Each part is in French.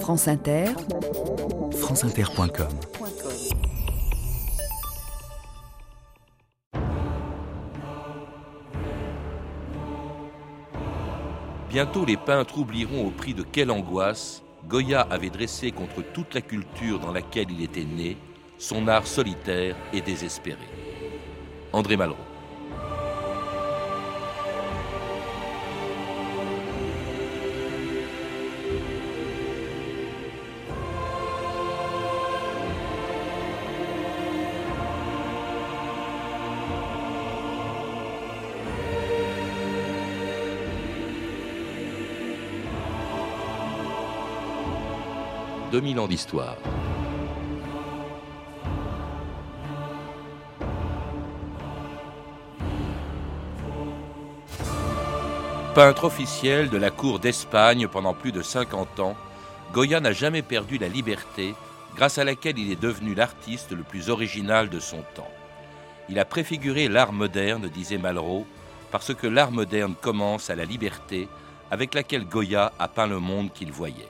France Inter, franceinter.com Bientôt les peintres oublieront au prix de quelle angoisse Goya avait dressé contre toute la culture dans laquelle il était né son art solitaire et désespéré. André Malraux. 2000 ans d'histoire. Peintre officiel de la cour d'Espagne pendant plus de 50 ans, Goya n'a jamais perdu la liberté grâce à laquelle il est devenu l'artiste le plus original de son temps. Il a préfiguré l'art moderne, disait Malraux, parce que l'art moderne commence à la liberté avec laquelle Goya a peint le monde qu'il voyait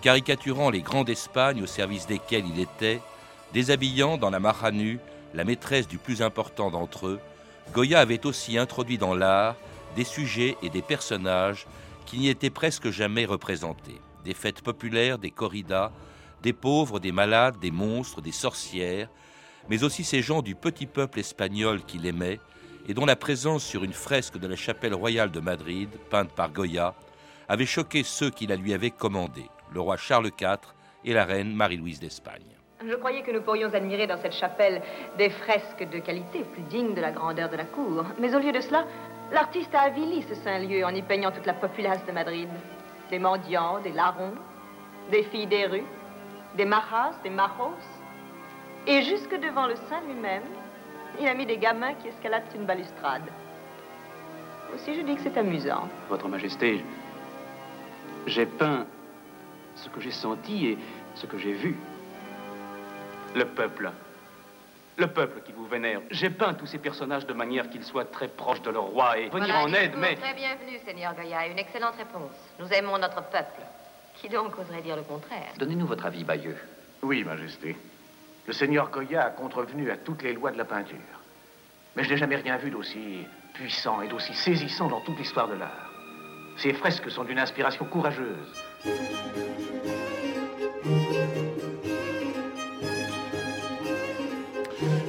caricaturant les grands d'Espagne au service desquels il était, déshabillant dans la Maranue la maîtresse du plus important d'entre eux, Goya avait aussi introduit dans l'art des sujets et des personnages qui n'y étaient presque jamais représentés. Des fêtes populaires, des corridas, des pauvres, des malades, des monstres, des sorcières, mais aussi ces gens du petit peuple espagnol qu'il aimait et dont la présence sur une fresque de la chapelle royale de Madrid, peinte par Goya, avait choqué ceux qui la lui avaient commandée le roi Charles IV et la reine Marie-Louise d'Espagne. Je croyais que nous pourrions admirer dans cette chapelle des fresques de qualité plus dignes de la grandeur de la cour. Mais au lieu de cela, l'artiste a avili ce saint lieu en y peignant toute la populace de Madrid. Des mendiants, des larrons, des filles des rues, des maras, des majos. Et jusque devant le saint lui-même, il a mis des gamins qui escaladent une balustrade. Aussi, je dis que c'est amusant. Votre Majesté, j'ai peint ce que j'ai senti et ce que j'ai vu. Le peuple. Le peuple qui vous vénère. J'ai peint tous ces personnages de manière qu'ils soient très proches de leur roi et venir en aide, mais... Très bienvenue, Seigneur Goya. Une excellente réponse. Nous aimons notre peuple. Qui donc oserait dire le contraire? Donnez-nous votre avis, Bayeux. Oui, Majesté. Le Seigneur Goya a contrevenu à toutes les lois de la peinture. Mais je n'ai jamais rien vu d'aussi puissant et d'aussi saisissant dans toute l'histoire de l'art. Ces fresques sont d'une inspiration courageuse.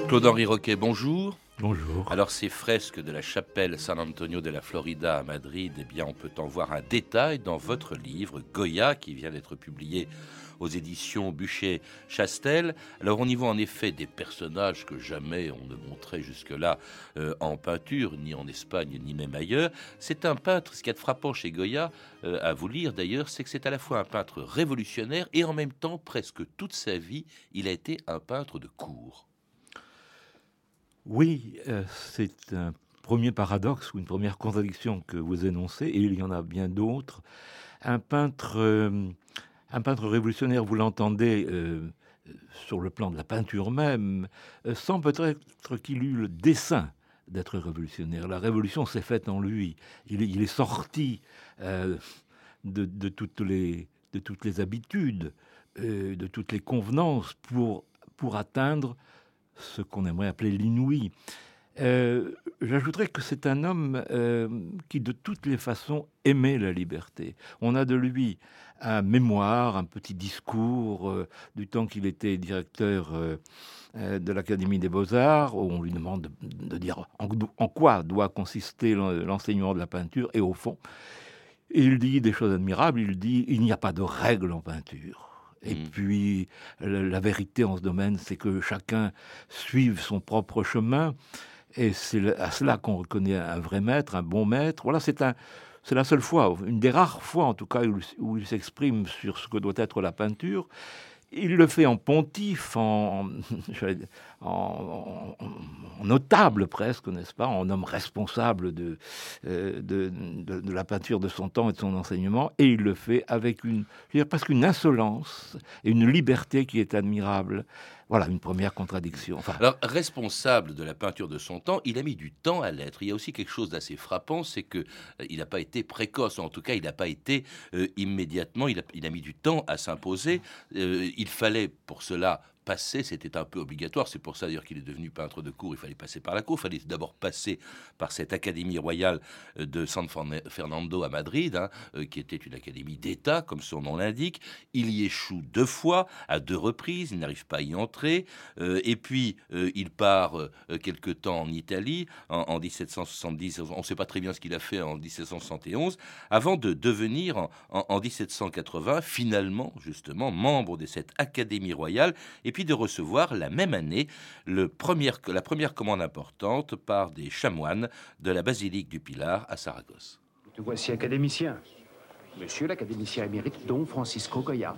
Claude-Henri Roquet, bonjour. Bonjour. Alors ces fresques de la chapelle San Antonio de la Florida à Madrid, eh bien on peut en voir un détail dans votre livre Goya qui vient d'être publié aux éditions Bûcher-Chastel. Alors on y voit en effet des personnages que jamais on ne montrait jusque-là euh, en peinture, ni en Espagne, ni même ailleurs. C'est un peintre, ce qui est frappant chez Goya, euh, à vous lire d'ailleurs, c'est que c'est à la fois un peintre révolutionnaire et en même temps, presque toute sa vie, il a été un peintre de cour. Oui, euh, c'est un premier paradoxe ou une première contradiction que vous énoncez, et il y en a bien d'autres. Un peintre un peintre révolutionnaire, vous l'entendez euh, sur le plan de la peinture même, euh, sans peut-être qu'il eût le dessein d'être révolutionnaire. La révolution s'est faite en lui. Il, est sorti euh, de, toutes les, habitudes, de toutes les convenances pour atteindre ce qu'on aimerait appeler l'inouï. J'ajouterais que c'est un homme qui, de toutes les façons, aimait la liberté. On a de lui un mémoire, un petit discours euh, du temps qu'il était directeur euh, euh, de l'Académie des Beaux-Arts, où on lui demande de, dire en, quoi doit consister l'enseignement de la peinture, et au fond, il dit des choses admirables, il dit il n'y a pas de règle en peinture. Et mmh. puis, la, vérité en ce domaine, c'est que chacun suive son propre chemin, et c'est à cela qu'on reconnaît un vrai maître, un bon maître. Voilà, c'est un, c'est la seule fois, une des rares fois en tout cas, où il s'exprime sur ce que doit être la peinture. Il le fait en pontife, en, notable presque, n'est-ce pas, en homme responsable de, euh, de, la peinture de son temps et de son enseignement, et il le fait avec une, une insolence et une liberté qui est admirable. Voilà, une première contradiction. Alors, responsable de la peinture de son temps, il a mis du temps à l'être. Il y a aussi quelque chose d'assez frappant, c'est que euh, il n'a pas été précoce, en tout cas, il n'a pas été euh, immédiatement, il a, il a, mis du temps à s'imposer. Euh, il fallait pour cela passer, c'était un peu obligatoire. C'est pour ça d'ailleurs qu'il est devenu peintre de cour. Il fallait passer par la cour. Il fallait d'abord passer par cette académie royale euh, de San Fernando à Madrid, hein, euh, qui était une académie d'État, comme son nom l'indique. Il y échoue deux fois, à deux reprises. Il n'arrive pas à y entrer. Euh, et puis il part quelque temps en Italie en, 1770. On ne sait pas très bien ce qu'il a fait en 1771, avant de devenir en, en 1780 finalement justement membre de cette académie royale. Et puis de recevoir la même année la première commande importante par des chamoines de la basilique du Pilar à Saragosse. Te voici académicien. Monsieur l'académicien émérite Don Francisco Goya.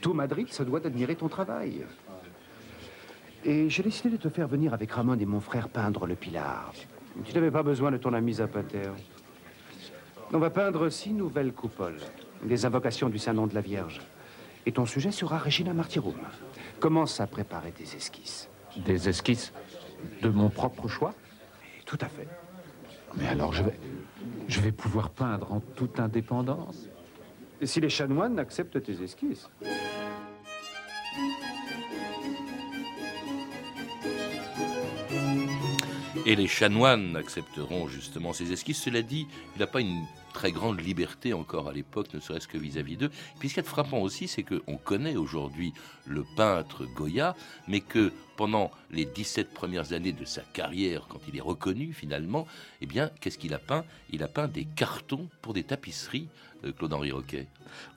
Tout Madrid se doit d'admirer ton travail. Et j'ai décidé de te faire venir avec Ramon et mon frère peindre le Pilar. Tu n'avais pas besoin de ton ami Zapater. On va peindre six nouvelles coupoles, des invocations du Saint-Nom de la Vierge. Et ton sujet sera Regina Martyrum. Commence à préparer tes esquisses. Des esquisses de mon propre choix Tout à fait. Mais alors je vais, je vais pouvoir peindre en toute indépendance. Et si les chanoines acceptent tes esquisses? Et les chanoines accepteront justement ces esquisses. Cela dit, il n'a pas une très grande liberté encore à l'époque, ne serait-ce que vis-à-vis d'eux. Puis ce qui est frappant aussi, c'est qu'on connaît aujourd'hui le peintre Goya, mais que pendant les 17 premières années de sa carrière, quand il est reconnu finalement, eh bien, qu'est-ce qu'il a peint? Il a peint des cartons pour des tapisseries, euh, Claude-Henri Roquet.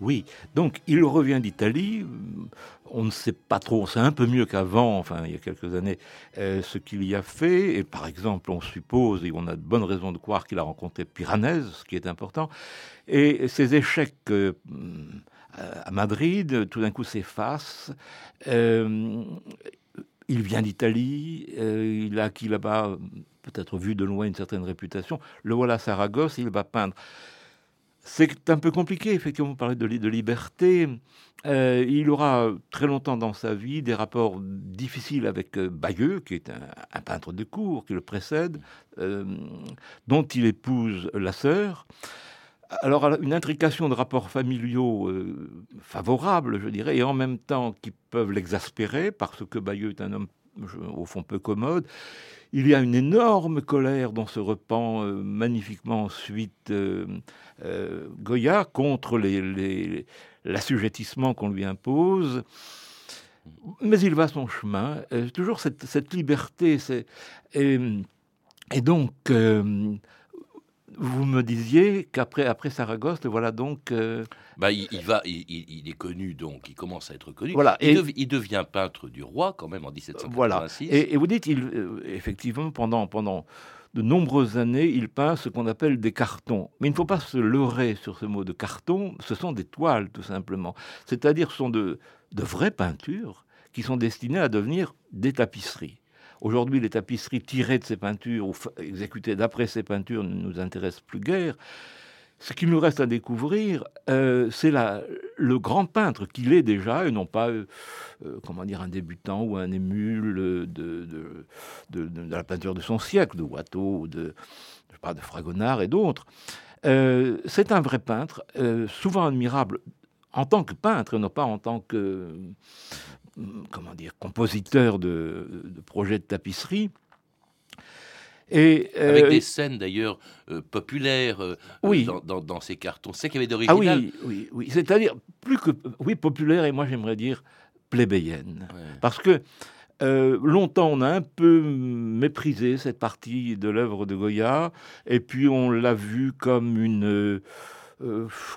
Oui, donc il revient d'Italie. On ne sait pas trop, c'est un peu mieux qu'avant, enfin il y a quelques années, euh, ce qu'il y a fait. Et par exemple, on suppose, et on a de bonnes raisons de croire qu'il a rencontré Piranèse, ce qui est important. Et ces échecs euh, à Madrid, tout d'un coup, s'effacent. Euh, il vient d'Italie, il a acquis là-bas, peut-être vu de loin, une certaine réputation. Le voilà à Saragosse, il va peindre c'est un peu compliqué, effectivement, vous parlez de, liberté. Euh, il aura très longtemps dans sa vie des rapports difficiles avec euh, Bayeux, qui est un, peintre de cour, qui le précède, euh, dont il épouse la sœur. Alors, une intrication de rapports familiaux favorables, je dirais, et en même temps qui peuvent l'exaspérer, parce que Bayeux est un homme, au fond, peu commode. Il y a une énorme colère dans ce repent magnifiquement ensuite euh, Goya contre l'assujettissement qu'on lui impose. Mais il va son chemin. Euh, toujours cette, liberté. Et, donc, euh, vous me disiez qu'après après Saragosse, voilà donc. Bah, il, va, il, est connu donc, il commence à être connu. Voilà, il, devient peintre du roi quand même en 1786. Voilà. Et, et vous dites, il, effectivement, pendant pendant de nombreuses années, il peint ce qu'on appelle des cartons. Mais il ne faut pas se leurrer sur ce mot de carton, ce sont des toiles tout simplement. C'est-à-dire ce sont de, de vraies peintures qui sont destinées à devenir des tapisseries. Aujourd'hui, les tapisseries tirées de ces peintures ou exécutées d'après ces peintures ne nous intéressent plus guère. Ce qu'il nous reste à découvrir, euh, c'est le grand peintre qu'il est déjà, et non pas, euh, euh, comment dire, un débutant ou un émule de, la peinture de son siècle, de Watteau, de, je pas, de Fragonard et d'autres. c'est un vrai peintre, souvent admirable en tant que peintre, non pas en tant que, comment dire, compositeur de, de projets de tapisserie. Et, Avec des scènes d'ailleurs euh, populaires euh, oui. dans, dans, ces cartons. C'est qu'il y avait d'original. Ah oui, oui, oui. C'est-à-dire, plus que. Oui, populaire, et moi j'aimerais dire plébéienne. Parce que. Euh, longtemps, on a un peu méprisé cette partie de l'œuvre de Goya, et puis on l'a vu comme une,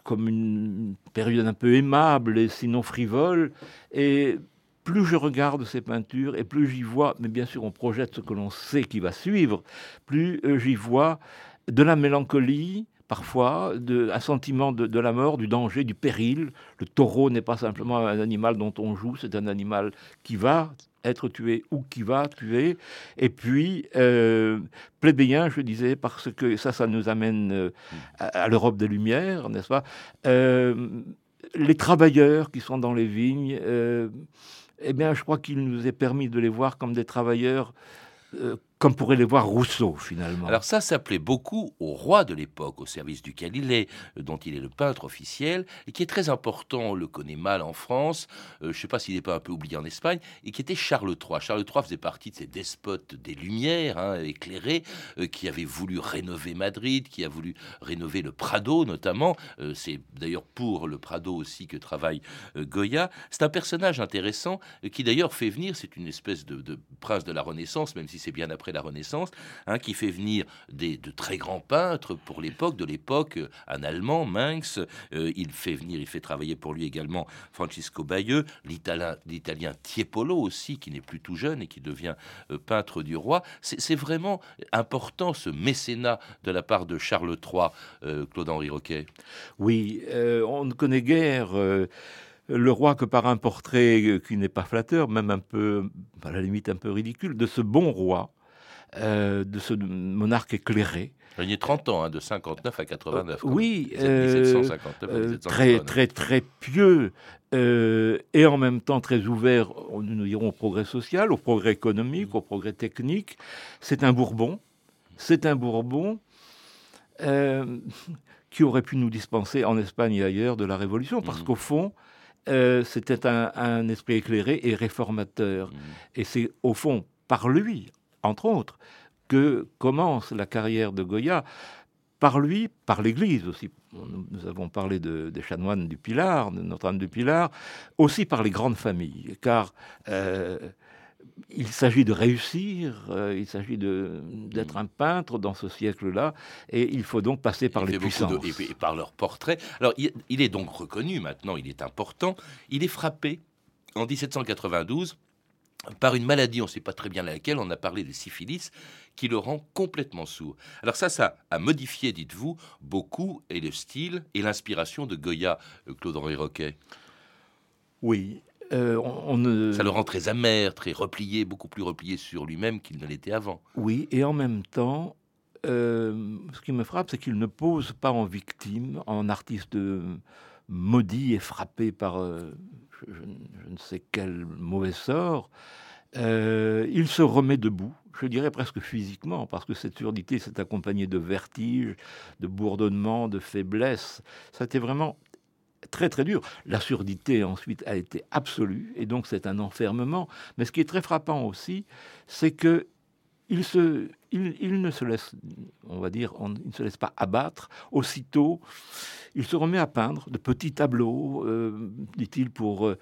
comme une période un peu aimable et sinon frivole. Et plus je regarde ces peintures et plus j'y vois, mais bien sûr on projette ce que l'on sait qui va suivre, plus euh, j'y vois de la mélancolie, parfois, de, un sentiment de, la mort, du danger, du péril. Le taureau n'est pas simplement un animal dont on joue, c'est un animal qui va être tué ou qui va tuer. Et puis, euh, plébéien, je disais, parce que ça, ça nous amène euh, à, l'Europe des Lumières, n'est-ce pas? Les travailleurs qui sont dans les vignes, eh bien, je crois qu'il nous est permis de les voir comme des travailleurs euh, comme pourrait les voir Rousseau finalement. Alors ça s'appelait beaucoup au roi de l'époque, au service duquel il est, euh, dont il est le peintre officiel, et qui est très important, on le connaît mal en France, euh, je ne sais pas s'il n'est pas un peu oublié en Espagne, et qui était Charles III. Charles III faisait partie de ces despotes des Lumières, hein, éclairés, euh, qui avaient voulu rénover Madrid, qui a voulu rénover le Prado notamment. C'est d'ailleurs pour le Prado aussi que travaille Goya. C'est un personnage intéressant qui d'ailleurs fait venir, c'est une espèce de, de prince de la Renaissance, même si c'est bien après la Renaissance, hein, qui fait venir des, de très grands peintres pour l'époque, de l'époque, euh, un Allemand, Minx, euh, il fait venir, il fait travailler pour lui également Francisco Bayeux, l'Italien Tiepolo aussi, qui n'est plus tout jeune et qui devient euh, peintre du roi. C'est vraiment important ce mécénat de la part de Charles III, Claude-Henri Roquet. Oui, on ne connaît guère le roi que par un portrait qui n'est pas flatteur, même un peu, à la limite un peu ridicule, de ce bon roi euh, de ce monarque éclairé. Il y a 30 ans, hein, de 59 à 89. oui, euh, euh, très, très, très pieux et en même temps très ouvert, nous dirons, au progrès social, au progrès économique, au progrès technique. C'est un Bourbon. C'est un Bourbon qui aurait pu nous dispenser en Espagne et ailleurs de la Révolution, parce mmh. qu'au fond, c'était un, esprit éclairé et réformateur. Mmh. Et c'est au fond par lui, entre autres, que commence la carrière de Goya par lui, par l'Église aussi. Nous avons parlé des chanoines du Pilar, de Notre-Dame du Pilar, aussi par les grandes familles, car euh, il s'agit de réussir, euh, il s'agit d'être un peintre dans ce siècle-là, et il faut donc passer par les puissances. et, par leurs portraits. Alors, il est donc reconnu maintenant, il est important. Il est frappé en 1792 par une maladie, on ne sait pas très bien laquelle, on a parlé de syphilis, qui le rend complètement sourd. Alors ça, ça a modifié, dites-vous, beaucoup, et le style et l'inspiration de Goya, euh, Claude-Henri Roquet. Oui. Euh, on, Ça le rend très amer, très replié, beaucoup plus replié sur lui-même qu'il ne l'était avant. Oui, et en même temps, euh, ce qui me frappe, c'est qu'il ne pose pas en victime, en artiste maudit et frappé par je, ne sais quel mauvais sort, euh, il se remet debout, je dirais presque physiquement, parce que cette surdité s'est accompagnée de vertiges, de bourdonnements, de faiblesse. Ça a été vraiment très très dur. La surdité ensuite a été absolue, et donc c'est un enfermement. Mais ce qui est très frappant aussi, c'est que il, se, il, ne se laisse, on va dire, il ne se laisse pas abattre. Aussitôt, il se remet à peindre de petits tableaux, euh, dit-il, pour euh,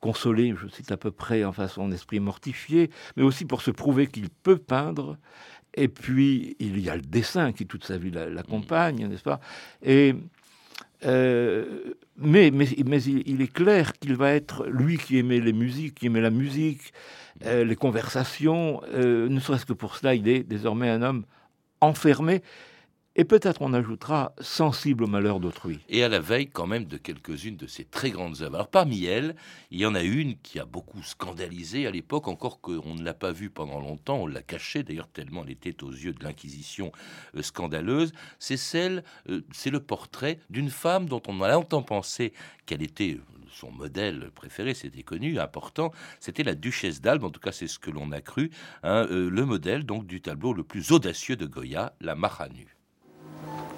consoler, je cite à peu près, enfin son esprit mortifié, mais aussi pour se prouver qu'il peut peindre. Et puis, il y a le dessin qui toute sa vie l'accompagne, n'est-ce pas? Et euh, mais, il, est clair qu'il va être, lui qui aimait les musiques, qui aimait la musique, euh, les conversations, euh, ne serait-ce que pour cela, il est désormais un homme enfermé et peut-être on ajoutera sensible au malheur d'autrui. Et à la veille quand même de quelques-unes de ses très grandes œuvres. Alors parmi elles, il y en a une qui a beaucoup scandalisé à l'époque, encore qu'on ne l'a pas vue pendant longtemps, on l'a cachée d'ailleurs tellement elle était aux yeux de l'Inquisition euh, scandaleuse, c'est celle, euh, c'est le portrait d'une femme dont on a longtemps pensé qu'elle était son modèle préféré, c'était connu, important, c'était la duchesse d'Albe, en tout cas c'est ce que l'on a cru, hein, euh, le modèle donc du tableau le plus audacieux de Goya, la Maranue.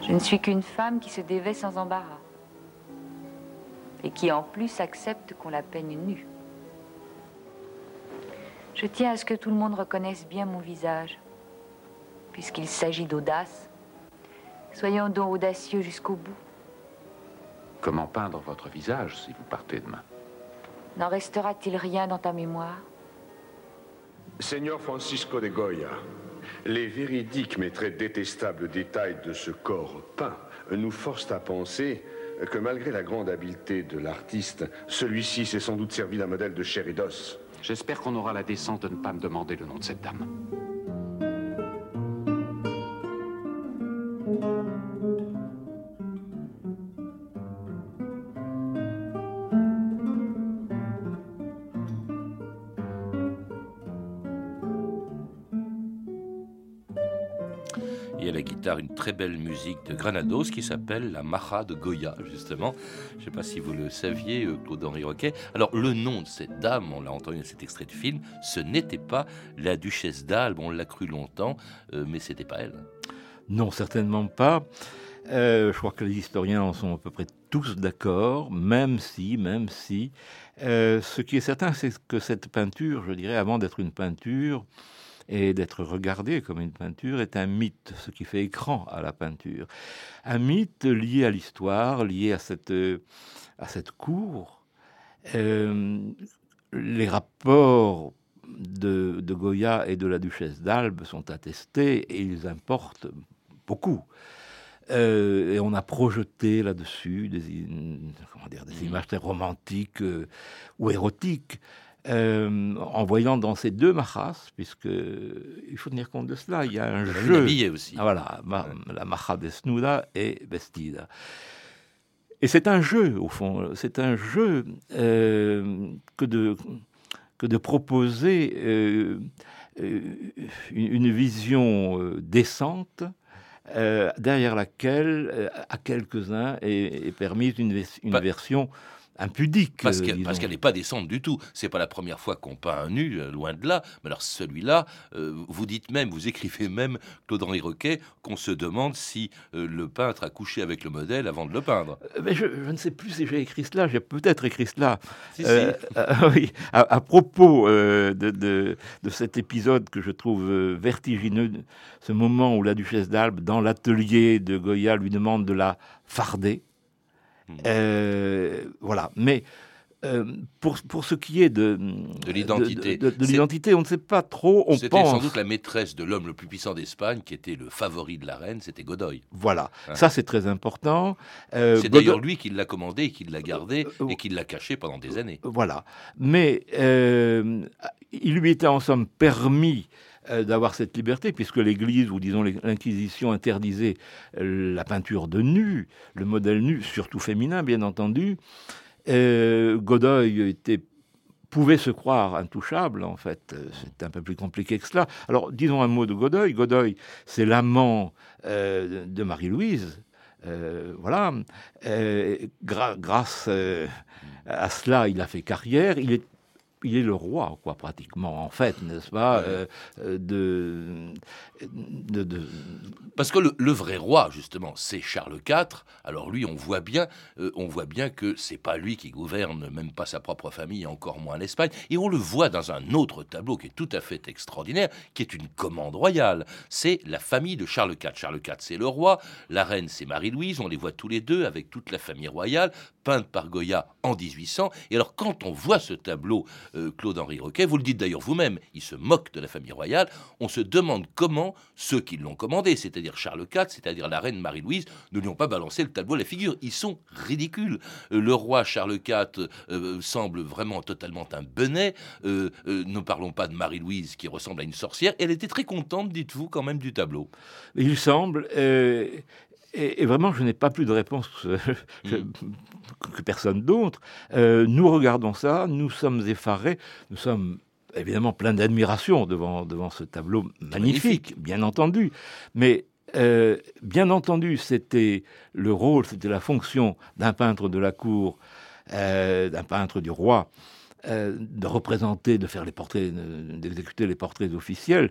Je ne suis qu'une femme qui se dévait sans embarras et qui en plus accepte qu'on la peigne nue. Je tiens à ce que tout le monde reconnaisse bien mon visage, puisqu'il s'agit d'audace. Soyons donc audacieux jusqu'au bout. Comment peindre votre visage si vous partez demain? N'en restera-t-il rien dans ta mémoire? Seigneur Francisco de Goya, les véridiques mais très détestables détails de ce corps peint nous forcent à penser que malgré la grande habileté de l'artiste, celui-ci s'est sans doute servi d'un modèle de chair et d'os. J'espère qu'on aura la décence de ne pas me demander le nom de cette dame. Belle musique de Granados qui s'appelle la Macha de Goya, justement. Je ne sais pas si vous le saviez, euh, Claude-Henri Roquet. Alors, le nom de cette dame, on l'a entendu dans cet extrait de film, ce n'était pas la duchesse d'Albe, on l'a cru longtemps, euh, mais c'était pas elle. Non, certainement pas. Euh, je crois que les historiens en sont à peu près tous d'accord, même si, même si, ce qui est certain, c'est que cette peinture, je dirais, avant d'être une peinture et d'être regardée comme une peinture, est un mythe, ce qui fait écran à la peinture. Un mythe lié à l'histoire, lié à cette, à cette cour. Euh, les rapports de, de, Goya et de la duchesse d'Albe sont attestés et ils importent beaucoup. Euh, et on a projeté là-dessus des, comment dire, des images très romantiques euh, ou érotiques. Euh, en voyant dans ces deux majas, puisque il faut tenir compte de cela, il y a un jeu. aussi. Ah, voilà, ma, la maja desnuda et vestida. Et c'est un jeu, au fond. C'est un jeu euh, que, de, que de proposer euh, une, vision décente derrière laquelle, à quelques-uns, est, est, permise une, une version impudique. Parce qu'elle qu n'est pas décente du tout. C'est pas la première fois qu'on peint un nu, euh, loin de là. Mais alors celui-là, euh, vous dites même, vous écrivez même, Claude-Henri Roquet, qu'on se demande si euh, le peintre a couché avec le modèle avant de le peindre. Mais je, je ne sais plus si j'ai écrit cela, j'ai peut-être écrit cela. Si, si. oui, à, à propos de, de, de, cet épisode que je trouve vertigineux, ce moment où la duchesse d'Albe, dans l'atelier de Goya, lui demande de la farder. Euh, voilà. Mais euh, pour, pour ce qui est de, de l'identité, de, de, de l'identité, on ne sait pas trop. On c'était pense. sans doute la maîtresse de l'homme le plus puissant d'Espagne, qui était le favori de la reine, c'était Godoy. Voilà, hein. ça c'est très important. Euh, c'est Godoy... d'ailleurs lui qui l'a commandé, et qui l'a gardé et qui l'a caché pendant des années. Voilà, mais il lui était en somme permis d'avoir cette liberté, puisque l'Église, ou disons l'Inquisition, interdisait euh, la peinture de nu, le modèle nu, surtout féminin, bien entendu. Euh, Godoy pouvait se croire intouchable, en fait. C'est un peu plus compliqué que cela. Alors, disons un mot de Godoy. Godoy, c'est l'amant euh, de Marie-Louise. Euh, voilà. Euh, grâce à cela, il a fait carrière. Il est il est le roi, quoi, pratiquement, en fait, n'est-ce pas euh, de, de, de, Parce que le, le, vrai roi, justement, c'est Charles IV. Alors lui, on voit bien, euh, on voit bien que c'est pas lui qui gouverne, même pas sa propre famille, encore moins l'Espagne. Et on le voit dans un autre tableau qui est tout à fait extraordinaire, qui est une commande royale. C'est la famille de Charles IV. Charles IV, c'est le roi. La reine, c'est Marie-Louise. On les voit tous les deux avec toute la famille royale, peinte par Goya en 1800. Et alors, quand on voit ce tableau euh, Claude-Henri Roquet, vous le dites d'ailleurs vous-même, il se moque de la famille royale, on se demande comment ceux qui l'ont commandé, c'est-à-dire Charles IV, c'est-à-dire la reine Marie-Louise, ne lui ont pas balancé le tableau à la figure. Ils sont ridicules. Euh, le roi Charles IV euh, semble vraiment totalement un benet. Ne parlons pas de Marie-Louise qui ressemble à une sorcière. Elle était très contente, dites-vous, quand même, du tableau. Il semble. Et, et, vraiment, je n'ai pas plus de réponse euh, mm. que personne d'autre. Euh, nous regardons ça, nous sommes effarés, nous sommes évidemment pleins d'admiration devant, devant ce tableau magnifique, magnifique. bien entendu. Mais euh, bien entendu, c'était le rôle, c'était la fonction d'un peintre de la cour, euh, d'un peintre du roi, de représenter, de faire les portraits, d'exécuter les portraits officiels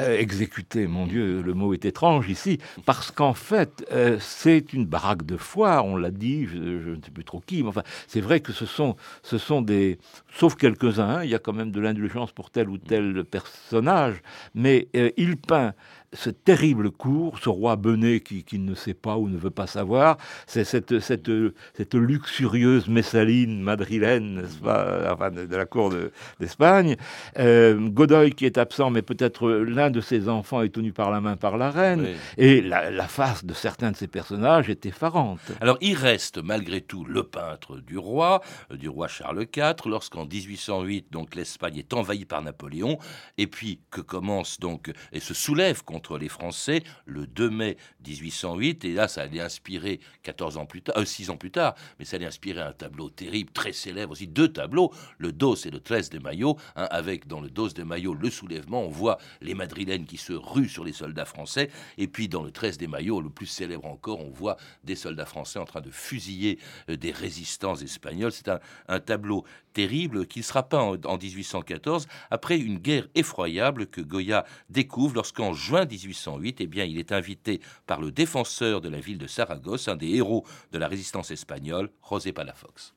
euh, exécuter, mon Dieu, le mot est étrange ici, parce qu'en fait, euh, c'est une baraque de foire, on l'a dit, je, ne sais plus trop qui, mais enfin, c'est vrai que ce sont, ce sont des, sauf quelques-uns, hein, il y a quand même de l'indulgence pour tel ou tel personnage, mais euh, il peint ce terrible cours, ce roi benet qui, qui, ne sait pas ou ne veut pas savoir, c'est cette, cette, cette luxurieuse Messaline madrilène, n'est-ce pas, enfin, de, de la cour d'Espagne, de, euh, Godoy qui est absent, mais peut-être l'un de ses enfants est tenu par la main par la reine, oui. et la, la, face de certains de ces personnages est effarante. Alors il reste malgré tout le peintre du roi, euh, du roi Charles IV, lorsqu'en 1808, donc l'Espagne est envahie par Napoléon, et puis que commence donc, et se soulève contre contre les Français le 2 mai 1808. Et là, ça allait inspirer 14 ans plus tard, 6 ans plus tard, mais ça allait inspirer un tableau terrible, très célèbre aussi, deux tableaux, le dos et le 13 de Maillot, avec dans le dos de Maillot le soulèvement, on voit les madrilènes qui se ruent sur les soldats français, et puis dans le 13 des Maillots, le plus célèbre encore, on voit des soldats français en train de fusiller euh, des résistants espagnols. C'est un, tableau terrible qui sera peint en, en 1814 après une guerre effroyable que Goya découvre lorsqu'en juin 1808, eh bien, il est invité par le défenseur de la ville de Saragosse, un des héros de la résistance espagnole, José Palafox.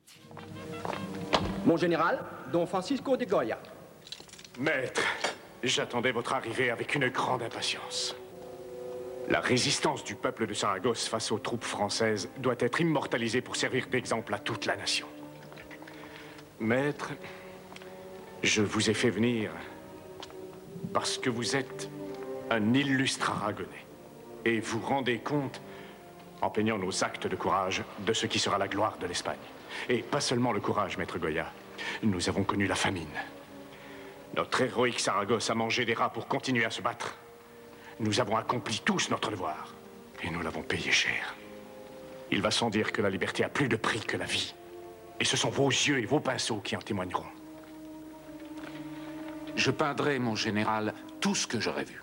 Mon général, Don Francisco de Goya. Maître, j'attendais votre arrivée avec une grande impatience. La résistance du peuple de Saragosse face aux troupes françaises doit être immortalisée pour servir d'exemple à toute la nation. Maître, je vous ai fait venir parce que vous êtes un illustre aragonais. Et vous rendez compte, en peignant nos actes de courage, de ce qui sera la gloire de l'Espagne. Et pas seulement le courage, maître Goya. Nous avons connu la famine. Notre héroïque Saragosse a mangé des rats pour continuer à se battre. Nous avons accompli tous notre devoir. Et nous l'avons payé cher. Il va sans dire que la liberté a plus de prix que la vie. Et ce sont vos yeux et vos pinceaux qui en témoigneront. Je peindrai, mon général, tout ce que j'aurais vu.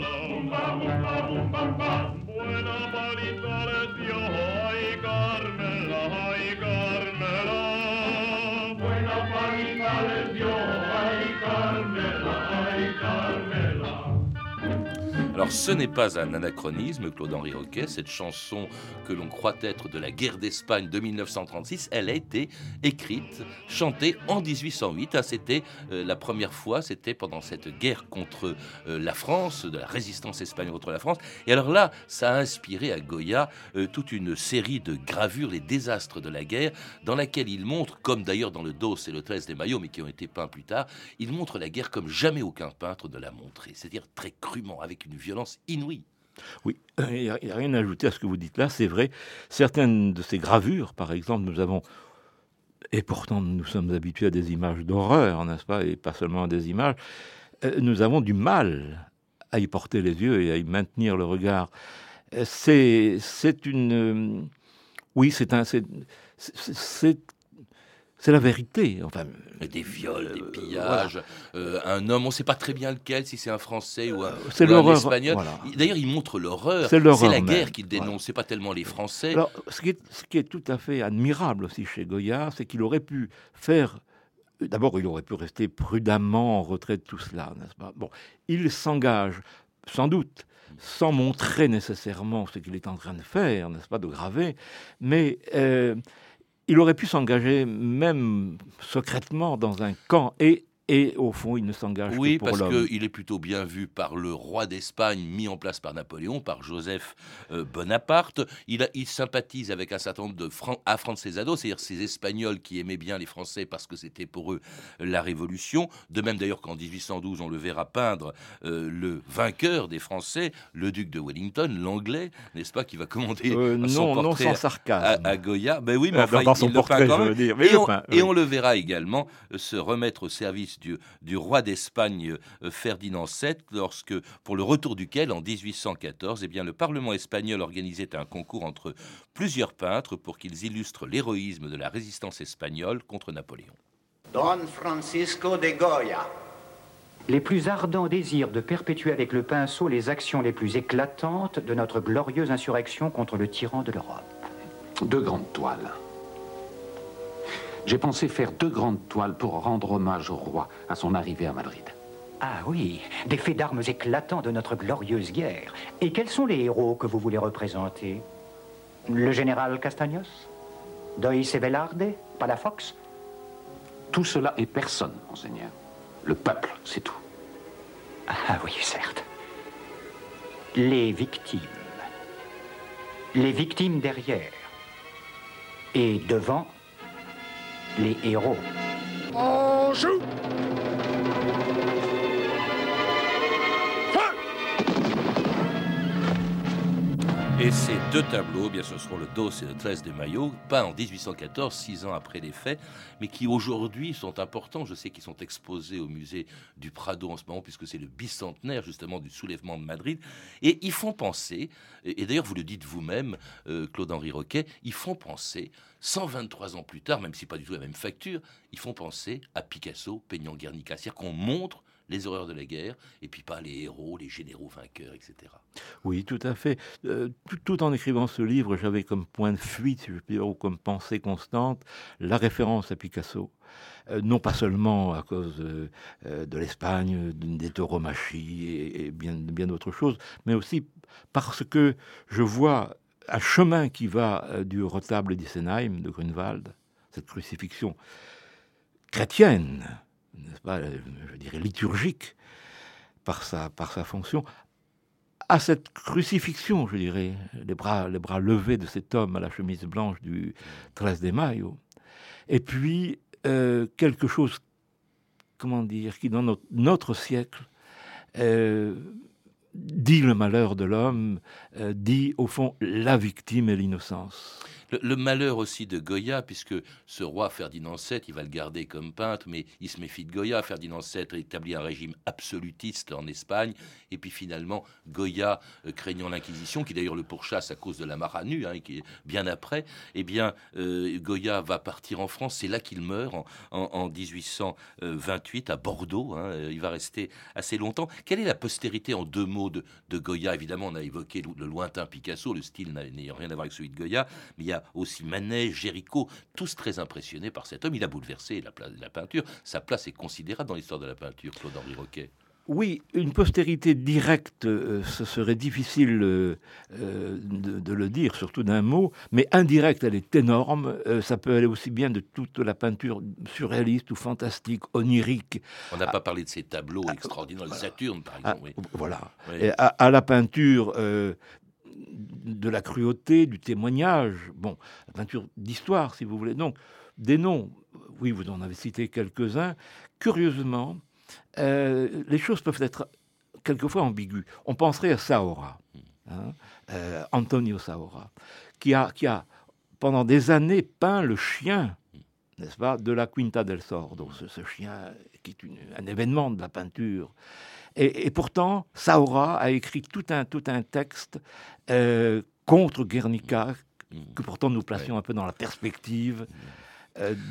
Alors ce n'est pas un anachronisme, Claude-Henri Roquet, cette chanson que l'on croit être de la guerre d'Espagne de 1936, elle a été écrite, chantée en 1808. Ah, c'était euh, la première fois, c'était pendant cette guerre contre euh, la France, de la résistance espagnole contre la France. Et alors là, ça a inspiré à Goya euh, toute une série de gravures, les désastres de la guerre, dans laquelle il montre, comme d'ailleurs dans le Dos et le 13 des maillots, mais qui ont été peints plus tard, il montre la guerre comme jamais aucun peintre ne l'a montré, c'est-à-dire très crûment, avec une violence violence inouïe. Oui, il n'y a, rien à ajouter à ce que vous dites là, c'est vrai. Certaines de ces gravures, par exemple, nous avons, et pourtant nous sommes habitués à des images d'horreur, n'est-ce pas, et pas seulement à des images, euh, nous avons du mal à y porter les yeux et à y maintenir le regard. Euh, c'est, une... Euh, oui, c'est un... C'est, c'est c'est la vérité. Enfin, des viols, des euh, pillages, euh, un homme, on ne sait pas très bien lequel, si c'est un Français ou un, Espagnol. D'ailleurs, il montre l'horreur. C'est la guerre qu'il dénonce, c'est pas tellement les Français. Alors, ce qui, est, ce qui est tout à fait admirable aussi chez Goya, c'est qu'il aurait pu faire D'abord, il aurait pu rester prudemment en retrait de tout cela, n'est-ce pas? Bon, il s'engage, sans doute, sans montrer nécessairement ce qu'il est en train de faire, n'est-ce pas, de graver, mais euh, il aurait pu s'engager même secrètement dans un camp. Et et au fond, il ne s'engage oui, que pour l'homme. Oui, parce qu'il est plutôt bien vu par le roi d'Espagne, mis en place par Napoléon, par Joseph euh, Bonaparte. Il, il, sympathise avec un certain nombre de Fran afrancesados, c'est-à-dire ces Espagnols qui aimaient bien les Français parce que c'était pour eux la Révolution. De même d'ailleurs qu'en 1812, on le verra peindre euh, le vainqueur des Français, le duc de Wellington, l'anglais, n'est-ce pas, qui va commander euh, son non, portrait non sans sarcasme. À, Goya. Ben oui, mais enfin, dans son il portrait, le peint quand même. Dire. et, on, et on le verra également se remettre au service du, roi d'Espagne euh, Ferdinand VII, lorsque, pour le retour duquel, en 1814, eh bien, le Parlement espagnol organisait un concours entre plusieurs peintres pour qu'ils illustrent l'héroïsme de la résistance espagnole contre Napoléon. Don Francisco de Goya. Les plus ardents désirs de perpétuer avec le pinceau les actions les plus éclatantes de notre glorieuse insurrection contre le tyran de l'Europe. Deux grandes toiles. J'ai pensé faire deux grandes toiles pour rendre hommage au roi à son arrivée à Madrid. Ah oui, des faits d'armes éclatants de notre glorieuse guerre. Et quels sont les héros que vous voulez représenter? Le général Castaños? Dois Velarde? Palafox? Tout cela est personne, monseigneur. Le peuple, c'est tout. Ah oui, certes. Les victimes. Les victimes derrière. Et devant, les héros. On joue Et ces deux tableaux, bien ce seront le Dos et le 13 de Maillot, peints en 1814, six ans après les faits, mais qui aujourd'hui sont importants. Je sais qu'ils sont exposés au musée du Prado en ce moment, puisque c'est le bicentenaire justement du soulèvement de Madrid. Et ils font penser, et, d'ailleurs vous le dites vous-même, euh, Claude-Henri Roquet, ils font penser, 123 ans plus tard, même si pas du tout la même facture, ils font penser à Picasso, peignant Guernica. C'est-à-dire qu'on montre les horreurs de la guerre, et puis pas les héros, les généraux vainqueurs, etc. Oui, tout à fait. Euh, tout, en écrivant ce livre, j'avais comme point de fuite, je dire, ou comme pensée constante, la référence à Picasso. Euh, non pas seulement à cause euh, de l'Espagne, des tauromachie et, bien, d'autres choses, mais aussi parce que je vois un chemin qui va du retable d'Issenheim, de Grunewald, cette crucifixion chrétienne, n'est-ce pas, je dirais liturgique, par sa, par sa fonction, à cette crucifixion, je dirais, les bras, les bras levés de cet homme à la chemise blanche du 13 de Mayo. Et puis, euh, quelque chose, comment dire, qui dans notre, siècle euh, dit le malheur de l'homme, euh, dit au fond la victime et l'innocence. Le, malheur aussi de Goya, puisque ce roi Ferdinand VII, il va le garder comme peintre, mais il se méfie de Goya. Ferdinand VII établit un régime absolutiste en Espagne, et puis finalement, Goya, euh, craignant l'Inquisition, qui d'ailleurs le pourchasse à cause de la Maranu, hein, qui est bien après, eh bien, euh, Goya va partir en France. C'est là qu'il meurt, en, 1828, à Bordeaux. Hein. il va rester assez longtemps. Quelle est la postérité en deux mots de, de Goya? Évidemment, on a évoqué le, le lointain Picasso, le style n'ayant rien à voir avec celui de Goya, mais il y a aussi Manet, Géricault, tous très impressionnés par cet homme. Il a bouleversé la, place, de la peinture. Sa place est considérable dans l'histoire de la peinture, Claude-Henri Roquet. Oui, une postérité directe, euh, ce serait difficile euh, euh, de, le dire, surtout d'un mot, mais indirecte, elle est énorme. ça peut aller aussi bien de toute la peinture surréaliste ou fantastique, onirique. On n'a pas parlé de ces tableaux extraordinaires, le Saturne par ah, exemple. Voilà. à, à, la peinture de la cruauté, du témoignage, bon, la peinture d'histoire, si vous voulez. Donc, des noms, oui, vous en avez cité quelques-uns. Curieusement, euh, les choses peuvent être quelquefois ambiguës. On penserait à Saora, hein, euh, Antonio Saora, qui a, qui a, pendant des années, peint le chien, n'est-ce pas, de la Quinta del Sordo, ce, ce chien qui est un événement de la peinture. Et, pourtant, Saora a écrit tout un, tout un texte euh, contre Guernica, que pourtant nous placions un peu dans la perspective euh,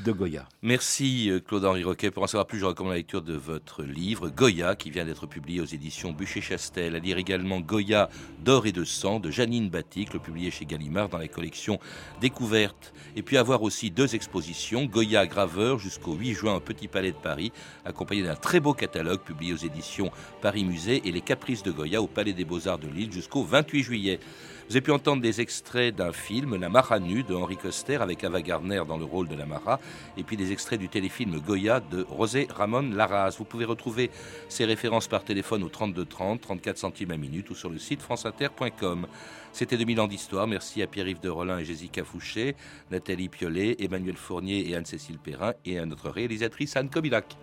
Goya. Merci euh, Claude-Henri Roquet. Pour en savoir plus, je recommande la lecture de votre livre Goya, qui vient d'être publié aux éditions Bûcher-Chastel. À lire également Goya d'or et de sang de Janine Batic, le publié chez Gallimard dans la collection Découverte. Et puis avoir aussi deux expositions, Goya graveur jusqu'au 8 juin au Petit Palais de Paris, accompagné d'un très beau catalogue publié aux éditions Paris Musée et Les Caprices de Goya au Palais des Beaux-Arts de Lille jusqu'au 28 juillet. Vous avez pu entendre des extraits d'un film, La Mara nue, de Henri Coster, avec Ava Gardner dans le rôle de la Mara, et puis des extraits du téléfilm Goya de José Ramon Larraz. Vous pouvez retrouver ces références par téléphone au 32 30, 34 centimes à minute ou sur le site franceinter.com. C'était 2000 ans d'histoire. Merci à Pierre-Yves de Rollin et Jessica Fouché, Nathalie Piolet, Emmanuel Fournier et Anne-Cécile Perrin, et à notre réalisatrice Anne Kobilac.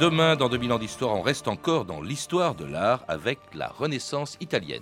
Demain, dans 2000 ans d'histoire, on reste encore dans l'histoire de l'art avec la Renaissance italienne.